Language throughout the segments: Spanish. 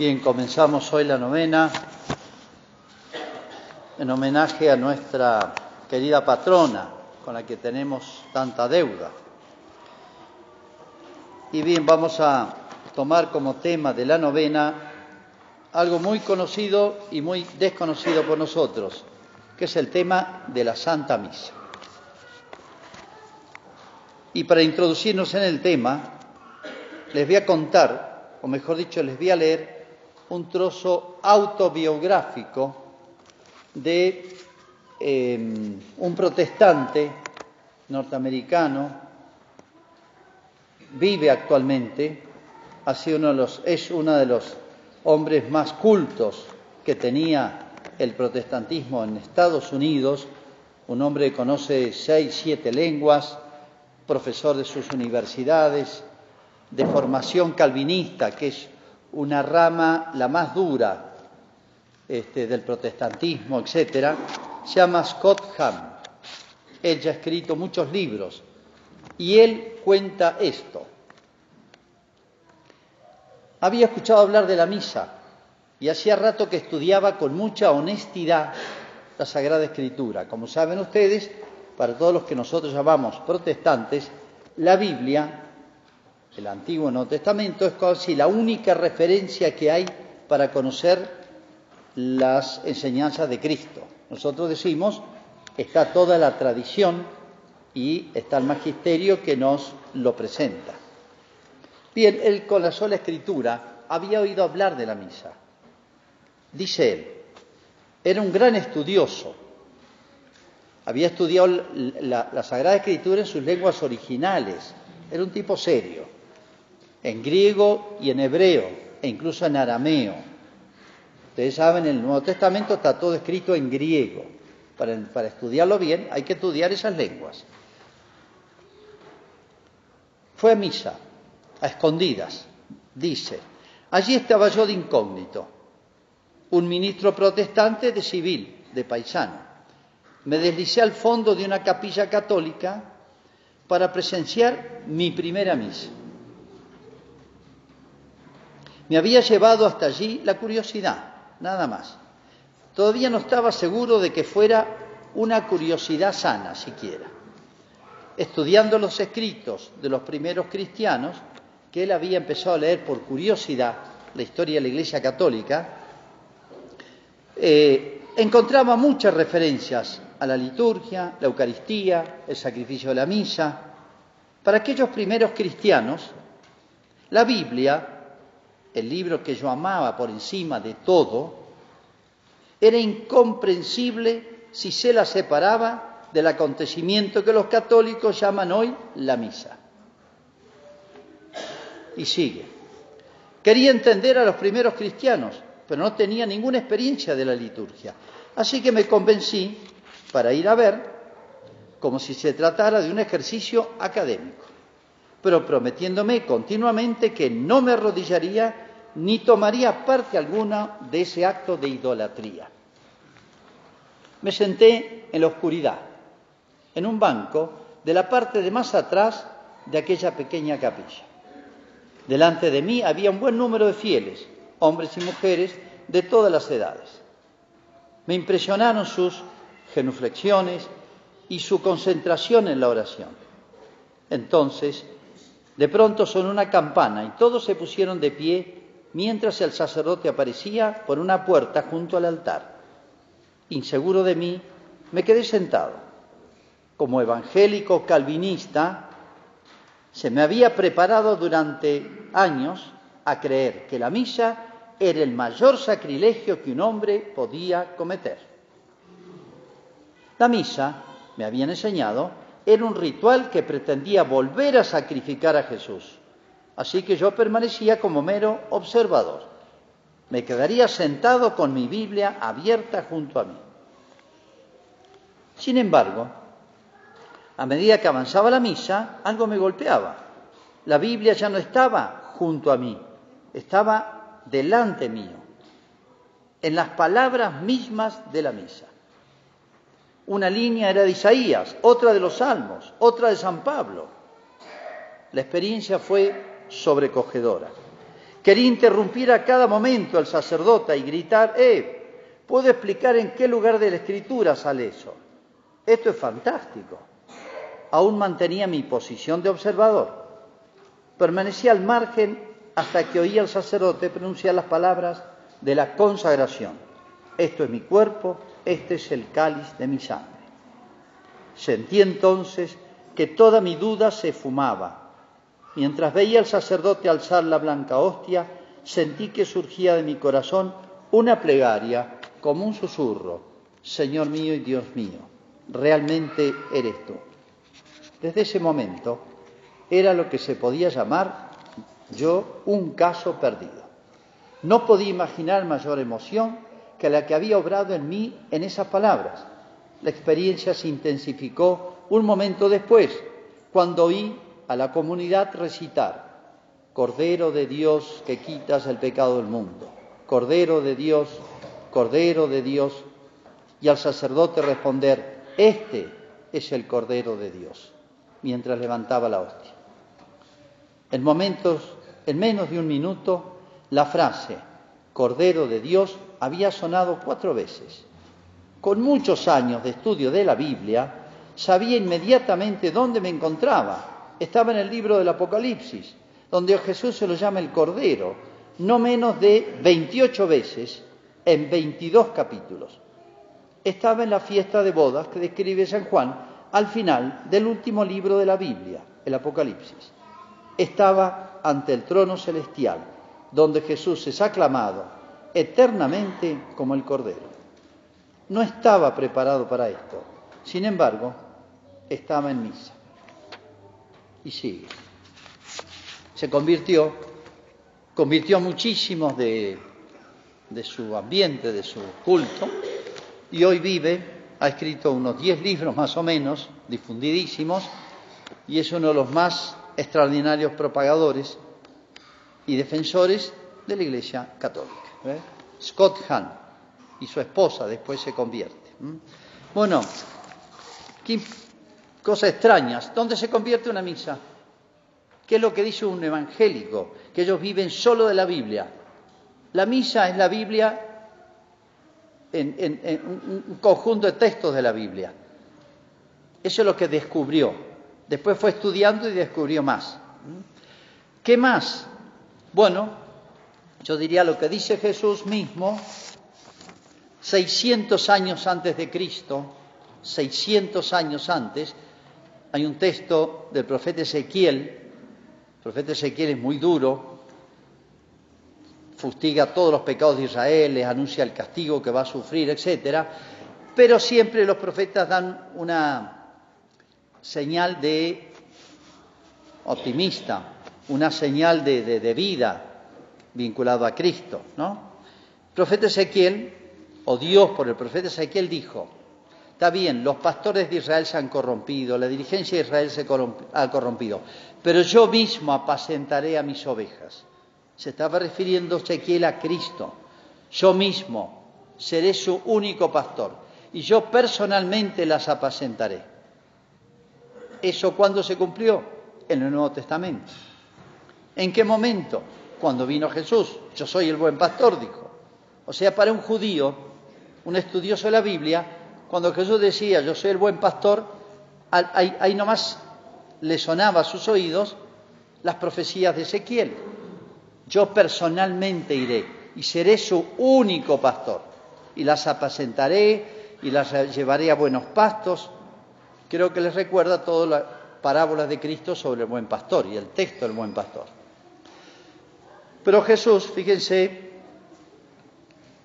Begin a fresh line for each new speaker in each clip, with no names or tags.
Bien, comenzamos hoy la novena en homenaje a nuestra querida patrona con la que tenemos tanta deuda. Y bien, vamos a tomar como tema de la novena algo muy conocido y muy desconocido por nosotros, que es el tema de la Santa Misa. Y para introducirnos en el tema, les voy a contar, o mejor dicho, les voy a leer un trozo autobiográfico de em, un protestante norteamericano, vive actualmente, ha sido uno de los, es uno de los hombres más cultos que tenía el protestantismo en Estados Unidos, un hombre que conoce seis, siete lenguas, profesor de sus universidades, de formación calvinista, que es una rama la más dura este, del protestantismo, etcétera, se llama Scott Hahn. Él ya ha escrito muchos libros y él cuenta esto. Había escuchado hablar de la misa y hacía rato que estudiaba con mucha honestidad la Sagrada Escritura. Como saben ustedes, para todos los que nosotros llamamos protestantes, la Biblia el Antiguo Nuevo Testamento es casi la única referencia que hay para conocer las enseñanzas de Cristo. Nosotros decimos, está toda la tradición y está el magisterio que nos lo presenta. Bien, él con la sola escritura había oído hablar de la misa. Dice él, era un gran estudioso, había estudiado la, la Sagrada Escritura en sus lenguas originales, era un tipo serio en griego y en hebreo, e incluso en arameo. Ustedes saben, en el Nuevo Testamento está todo escrito en griego. Para, para estudiarlo bien hay que estudiar esas lenguas. Fue a misa, a escondidas, dice. Allí estaba yo de incógnito, un ministro protestante de civil, de paisano. Me deslicé al fondo de una capilla católica para presenciar mi primera misa. Me había llevado hasta allí la curiosidad, nada más. Todavía no estaba seguro de que fuera una curiosidad sana siquiera. Estudiando los escritos de los primeros cristianos, que él había empezado a leer por curiosidad la historia de la Iglesia Católica, eh, encontraba muchas referencias a la liturgia, la Eucaristía, el sacrificio de la misa. Para aquellos primeros cristianos, la Biblia el libro que yo amaba por encima de todo, era incomprensible si se la separaba del acontecimiento que los católicos llaman hoy la misa. Y sigue. Quería entender a los primeros cristianos, pero no tenía ninguna experiencia de la liturgia. Así que me convencí para ir a ver como si se tratara de un ejercicio académico pero prometiéndome continuamente que no me arrodillaría ni tomaría parte alguna de ese acto de idolatría. Me senté en la oscuridad, en un banco de la parte de más atrás de aquella pequeña capilla. Delante de mí había un buen número de fieles, hombres y mujeres de todas las edades. Me impresionaron sus genuflexiones y su concentración en la oración. Entonces de pronto sonó una campana y todos se pusieron de pie mientras el sacerdote aparecía por una puerta junto al altar. Inseguro de mí, me quedé sentado. Como evangélico calvinista, se me había preparado durante años a creer que la misa era el mayor sacrilegio que un hombre podía cometer. La misa, me habían enseñado, era un ritual que pretendía volver a sacrificar a Jesús. Así que yo permanecía como mero observador. Me quedaría sentado con mi Biblia abierta junto a mí. Sin embargo, a medida que avanzaba la misa, algo me golpeaba. La Biblia ya no estaba junto a mí, estaba delante mío, en las palabras mismas de la misa. Una línea era de Isaías, otra de los Salmos, otra de San Pablo. La experiencia fue sobrecogedora. Quería interrumpir a cada momento al sacerdote y gritar, ¡eh! ¿Puedo explicar en qué lugar de la escritura sale eso? Esto es fantástico. Aún mantenía mi posición de observador. Permanecía al margen hasta que oía al sacerdote pronunciar las palabras de la consagración. Esto es mi cuerpo, este es el cáliz de mi sangre. Sentí entonces que toda mi duda se fumaba. Mientras veía al sacerdote alzar la blanca hostia, sentí que surgía de mi corazón una plegaria como un susurro. Señor mío y Dios mío, realmente eres tú. Desde ese momento era lo que se podía llamar yo un caso perdido. No podía imaginar mayor emoción que la que había obrado en mí en esas palabras. La experiencia se intensificó un momento después, cuando oí a la comunidad recitar, Cordero de Dios que quitas el pecado del mundo, Cordero de Dios, Cordero de Dios, y al sacerdote responder, Este es el Cordero de Dios, mientras levantaba la hostia. En en menos de un minuto, la frase Cordero de Dios había sonado cuatro veces. Con muchos años de estudio de la Biblia, sabía inmediatamente dónde me encontraba. Estaba en el libro del Apocalipsis, donde Jesús se lo llama el Cordero, no menos de 28 veces en 22 capítulos. Estaba en la fiesta de bodas que describe San Juan al final del último libro de la Biblia, el Apocalipsis. Estaba ante el trono celestial, donde Jesús es aclamado eternamente como el Cordero. No estaba preparado para esto. Sin embargo, estaba en misa. Y sigue. Se convirtió, convirtió a muchísimos de, de su ambiente, de su culto, y hoy vive, ha escrito unos diez libros más o menos, difundidísimos, y es uno de los más extraordinarios propagadores y defensores de la Iglesia Católica. ¿Eh? Scott Hahn y su esposa después se convierte. Bueno, qué cosas extrañas. ¿Dónde se convierte una misa? ¿Qué es lo que dice un evangélico? Que ellos viven solo de la Biblia. La misa es la Biblia en, un conjunto de textos de la Biblia. Eso es lo que descubrió. Después fue estudiando y descubrió más. ¿Qué más? Bueno, yo diría lo que dice Jesús mismo, 600 años antes de Cristo, 600 años antes, hay un texto del profeta Ezequiel, el profeta Ezequiel es muy duro, fustiga todos los pecados de Israel, les anuncia el castigo que va a sufrir, etc. Pero siempre los profetas dan una señal de optimista, una señal de, de vida, vinculado a Cristo, ¿no? El profeta Ezequiel, o Dios por el profeta Ezequiel dijo, está bien, los pastores de Israel se han corrompido, la dirigencia de Israel se ha corrompido, pero yo mismo apacentaré a mis ovejas. Se estaba refiriendo Ezequiel a Cristo. Yo mismo seré su único pastor y yo personalmente las apacentaré. ¿Eso cuándo se cumplió? En el Nuevo Testamento. ¿En qué momento? Cuando vino Jesús. Yo soy el buen pastor, dijo. O sea, para un judío, un estudioso de la Biblia, cuando Jesús decía yo soy el buen pastor, ahí, nomás le sonaba a sus oídos las profecías de Ezequiel. Yo personalmente iré y seré su único pastor y las apacentaré y las llevaré a buenos pastos. Creo que les recuerda todas las parábolas de Cristo sobre el buen pastor y el texto del buen pastor. Pero Jesús, fíjense,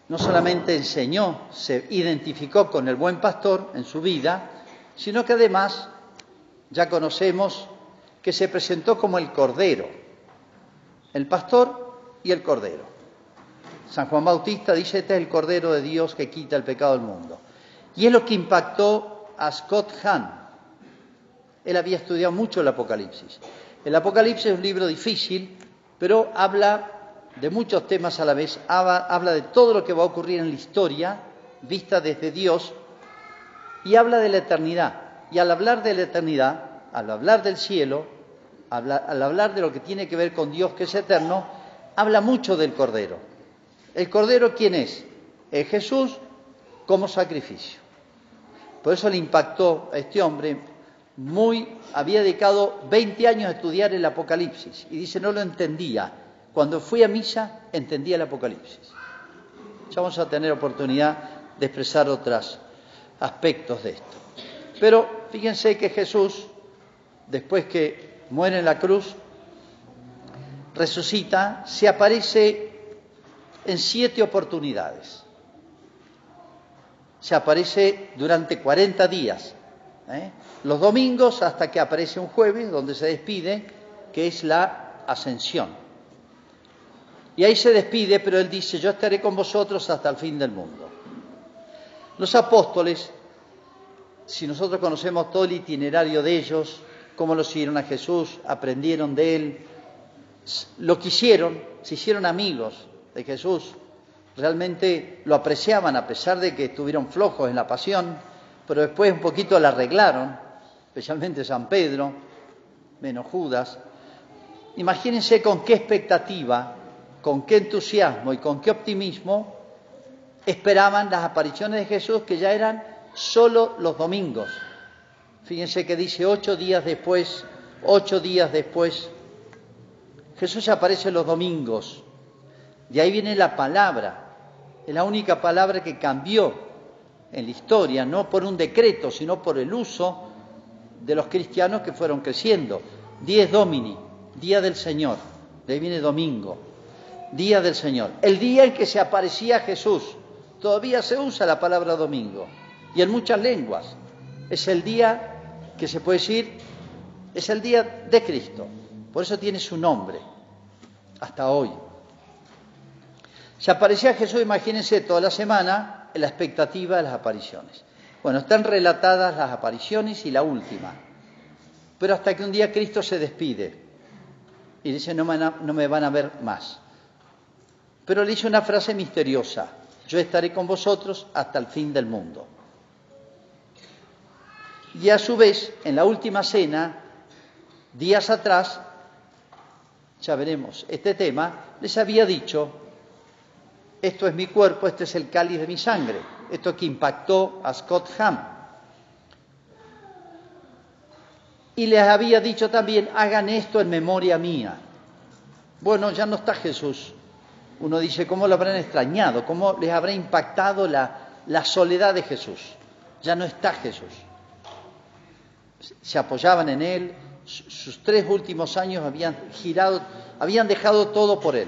no solamente enseñó, se identificó con el buen pastor en su vida, sino que además ya conocemos que se presentó como el Cordero, el pastor y el Cordero. San Juan Bautista dice, este es el Cordero de Dios que quita el pecado del mundo. Y es lo que impactó a Scott Hahn. Él había estudiado mucho el Apocalipsis. El Apocalipsis es un libro difícil pero habla de muchos temas a la vez, habla de todo lo que va a ocurrir en la historia, vista desde Dios, y habla de la eternidad. Y al hablar de la eternidad, al hablar del cielo, al hablar de lo que tiene que ver con Dios, que es eterno, habla mucho del Cordero. ¿El Cordero quién es? Es Jesús como sacrificio. Por eso le impactó a este hombre muy, había dedicado 20 años a estudiar el Apocalipsis y dice no lo entendía. Cuando fui a misa entendía el Apocalipsis. Ya vamos a tener oportunidad de expresar otros aspectos de esto. Pero fíjense que Jesús, después que muere en la cruz, resucita, se aparece en siete oportunidades. Se aparece durante 40 días, ¿eh? los domingos hasta que aparece un jueves donde se despide, que es la ascensión. Y ahí se despide, pero él dice, yo estaré con vosotros hasta el fin del mundo. Los apóstoles, si nosotros conocemos todo el itinerario de ellos, cómo lo siguieron a Jesús, aprendieron de él, lo quisieron, se hicieron amigos de Jesús, realmente lo apreciaban a pesar de que estuvieron flojos en la pasión, pero después un poquito la arreglaron, especialmente San Pedro, menos Judas. Imagínense con qué expectativa, con qué entusiasmo y con qué optimismo esperaban las apariciones de Jesús que ya eran solo los domingos. Fíjense que dice ocho días después, ocho días después, Jesús aparece los domingos. De ahí viene la palabra. Es la única palabra que cambió en la historia, no por un decreto, sino por el uso de los cristianos que fueron creciendo. Dies Domini, día del Señor. De ahí viene domingo, día del Señor. El día en que se aparecía Jesús. Todavía se usa la palabra domingo y en muchas lenguas. Es el día que se puede decir, es el día de Cristo. Por eso tiene su nombre, hasta hoy. Se aparecía Jesús, imagínense, toda la semana la expectativa de las apariciones. Bueno, están relatadas las apariciones y la última. Pero hasta que un día Cristo se despide y dice, no me, no me van a ver más. Pero le dice una frase misteriosa, yo estaré con vosotros hasta el fin del mundo. Y a su vez, en la última cena, días atrás, ya veremos este tema, les había dicho, esto es mi cuerpo, este es el cáliz de mi sangre, esto que impactó a Scott Ham. Y les había dicho también, hagan esto en memoria mía. Bueno, ya no está Jesús. Uno dice, ¿cómo lo habrán extrañado? ¿Cómo les habrá impactado la, la soledad de Jesús? Ya no está Jesús. Se apoyaban en Él, sus tres últimos años habían girado, habían dejado todo por él.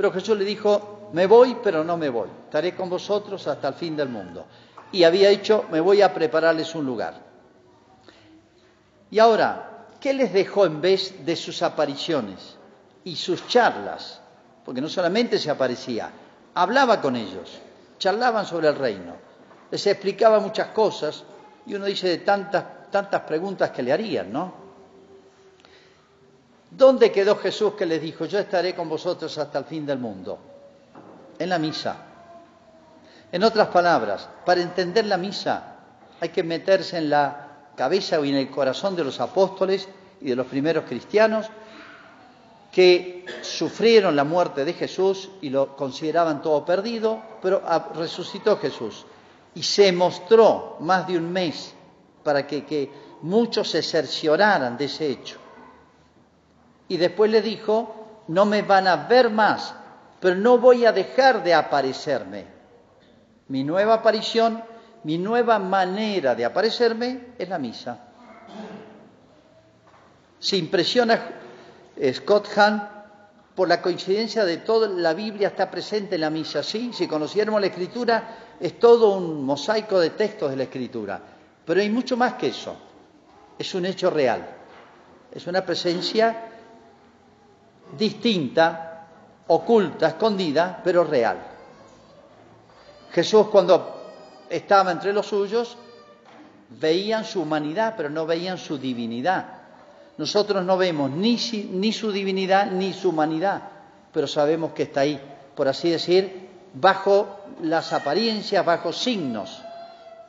Pero Jesús le dijo, me voy, pero no me voy, estaré con vosotros hasta el fin del mundo. Y había dicho, me voy a prepararles un lugar. Y ahora, ¿qué les dejó en vez de sus apariciones y sus charlas? Porque no solamente se aparecía, hablaba con ellos, charlaban sobre el reino, les explicaba muchas cosas, y uno dice de tantas tantas preguntas que le harían, ¿no? ¿Dónde quedó Jesús que les dijo, yo estaré con vosotros hasta el fin del mundo? En la misa. En otras palabras, para entender la misa hay que meterse en la cabeza y en el corazón de los apóstoles y de los primeros cristianos que sufrieron la muerte de Jesús y lo consideraban todo perdido, pero resucitó Jesús y se mostró más de un mes para que, muchos se cercioraran de ese hecho. Y después le dijo, no me van a ver más, pero no voy a dejar de aparecerme. Mi nueva aparición, mi nueva manera de aparecerme es la misa. Se impresiona Scott Hahn por la coincidencia de toda la Biblia está presente en la misa. Sí, si conociéramos la escritura, es todo un mosaico de textos de la escritura. Pero hay mucho más que eso. Es un hecho real. Es una presencia distinta, oculta, escondida, pero real. Jesús cuando estaba entre los suyos veían su humanidad, pero no veían su divinidad. Nosotros no vemos ni, ni su divinidad ni su humanidad, pero sabemos que está ahí, por así decir, bajo las apariencias, bajo signos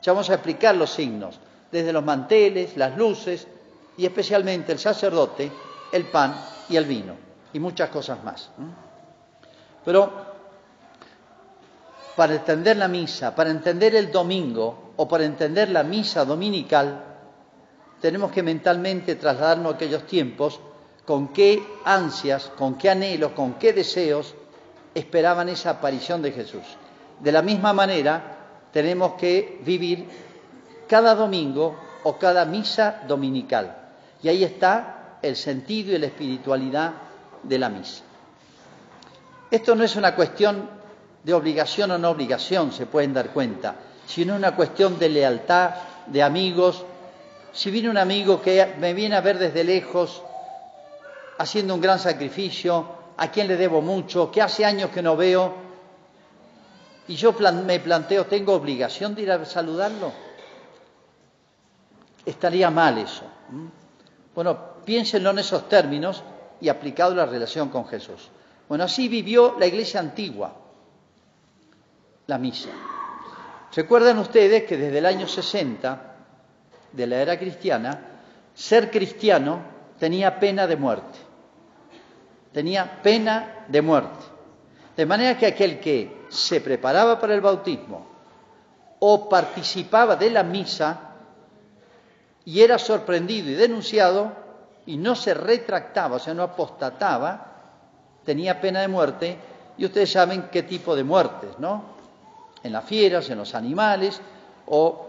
ya vamos a explicar los signos, desde los manteles, las luces y especialmente el sacerdote, el pan y el vino. Y muchas cosas más. Pero para entender la misa, para entender el domingo o para entender la misa dominical, tenemos que mentalmente trasladarnos a aquellos tiempos con qué ansias, con qué anhelos, con qué deseos esperaban esa aparición de Jesús. De la misma manera, tenemos que vivir cada domingo o cada misa dominical. Y ahí está el sentido y la espiritualidad de la misa. Esto no es una cuestión de obligación o no obligación, se pueden dar cuenta, sino una cuestión de lealtad, de amigos. Si viene un amigo que me viene a ver desde lejos, haciendo un gran sacrificio, a quien le debo mucho, que hace años que no veo, y yo me planteo, ¿tengo obligación de ir a saludarlo? Estaría mal eso. Bueno, piénsenlo en esos términos y aplicado la relación con Jesús. Bueno, así vivió la iglesia antigua, la misa. Recuerdan ustedes que desde el año 60 de la era cristiana, ser cristiano tenía pena de muerte. Tenía pena de muerte. De manera que aquel que se preparaba para el bautismo o participaba de la misa y era sorprendido y denunciado y no se retractaba, o sea, no apostataba, tenía pena de muerte y ustedes saben qué tipo de muertes, ¿no? En las fieras, en los animales o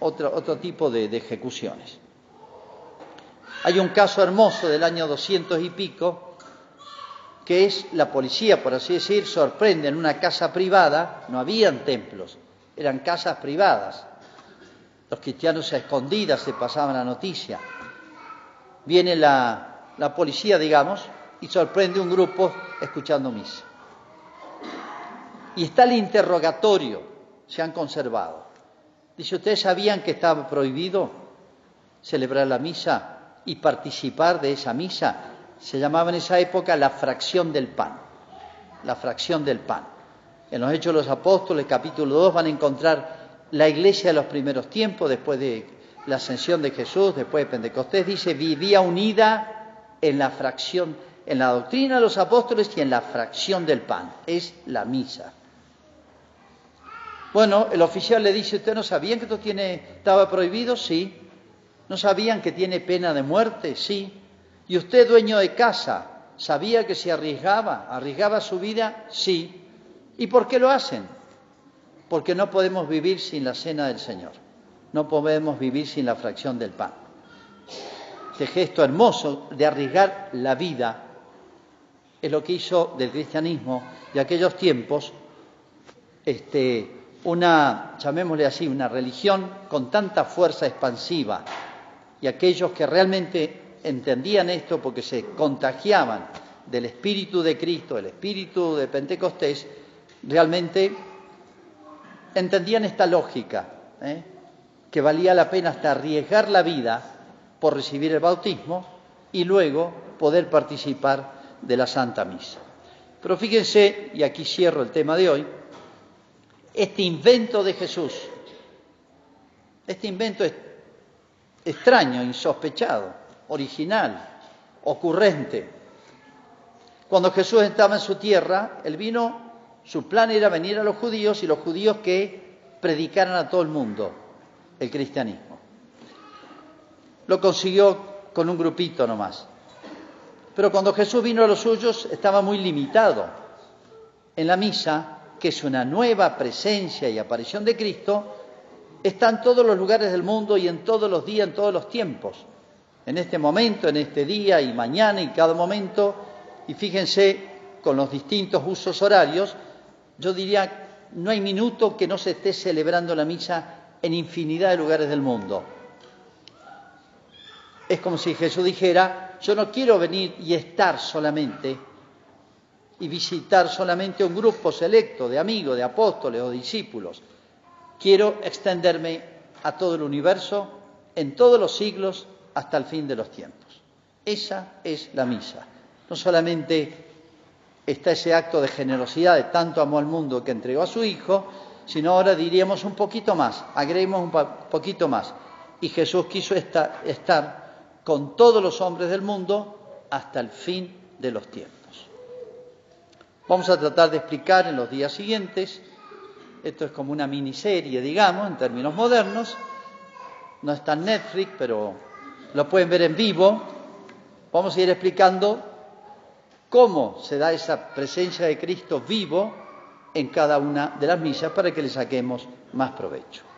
otro, otro tipo de, ejecuciones. Hay un caso hermoso del año 200 y pico que es la policía, por así decir, sorprende en una casa privada, no habían templos, eran casas privadas. Los cristianos a escondidas se pasaban la noticia. Viene la, la policía, digamos, y sorprende un grupo escuchando misa. Y está el interrogatorio, se han conservado. Dice, ¿ustedes sabían que estaba prohibido celebrar la misa y participar de esa misa? se llamaba en esa época la fracción del pan, la fracción del pan. En los Hechos de los Apóstoles, capítulo 2, van a encontrar la iglesia de los primeros tiempos, después de la ascensión de Jesús, después de Pentecostés, dice, vivía unida en la fracción, en la doctrina de los apóstoles y en la fracción del pan, es la misa. Bueno, el oficial le dice, ¿usted no sabían que esto tiene, estaba prohibido? Sí. ¿No sabían que tiene pena de muerte? Sí. ¿Y usted, dueño de casa, sabía que se arriesgaba, arriesgaba su vida? Sí. ¿Y por qué lo hacen? Porque no podemos vivir sin la cena del Señor, no podemos vivir sin la fracción del pan. Este gesto hermoso de arriesgar la vida es lo que hizo del cristianismo de aquellos tiempos este, una, llamémosle así, una religión con tanta fuerza expansiva y aquellos que realmente entendían esto porque se contagiaban del Espíritu de Cristo, el Espíritu de Pentecostés, realmente entendían esta lógica, ¿eh? Que valía la pena hasta arriesgar la vida por recibir el bautismo y luego poder participar de la Santa Misa. Pero fíjense, y aquí cierro el tema de hoy, este invento de Jesús, este invento extraño, insospechado, original, ocurrente. Cuando Jesús estaba en su tierra, él vino, su plan era venir a los judíos y los judíos que predicaran a todo el mundo el cristianismo. Lo consiguió con un grupito nomás. Pero cuando Jesús vino a los suyos estaba muy limitado. En la misa, que es una nueva presencia y aparición de Cristo, está en todos los lugares del mundo y en todos los días, en todos los tiempos en este momento, en este día y mañana y cada momento, y fíjense con los distintos usos horarios, yo diría, no hay minuto que no se esté celebrando la misa en infinidad de lugares del mundo. Es como si Jesús dijera, yo no quiero venir y estar solamente y visitar solamente un grupo selecto de amigos, de apóstoles o discípulos. Quiero extenderme a todo el universo, en todos los siglos hasta el fin de los tiempos. Esa es la misa. No solamente está ese acto de generosidad, de tanto amor al mundo que entregó a su Hijo, sino ahora diríamos un poquito más, agreguemos un poquito más. Y Jesús quiso estar, con todos los hombres del mundo hasta el fin de los tiempos. Vamos a tratar de explicar en los días siguientes, esto es como una miniserie, digamos, en términos modernos, no está en Netflix, pero lo pueden ver en vivo. Vamos a ir explicando cómo se da esa presencia de Cristo vivo en cada una de las misas para que le saquemos más provecho.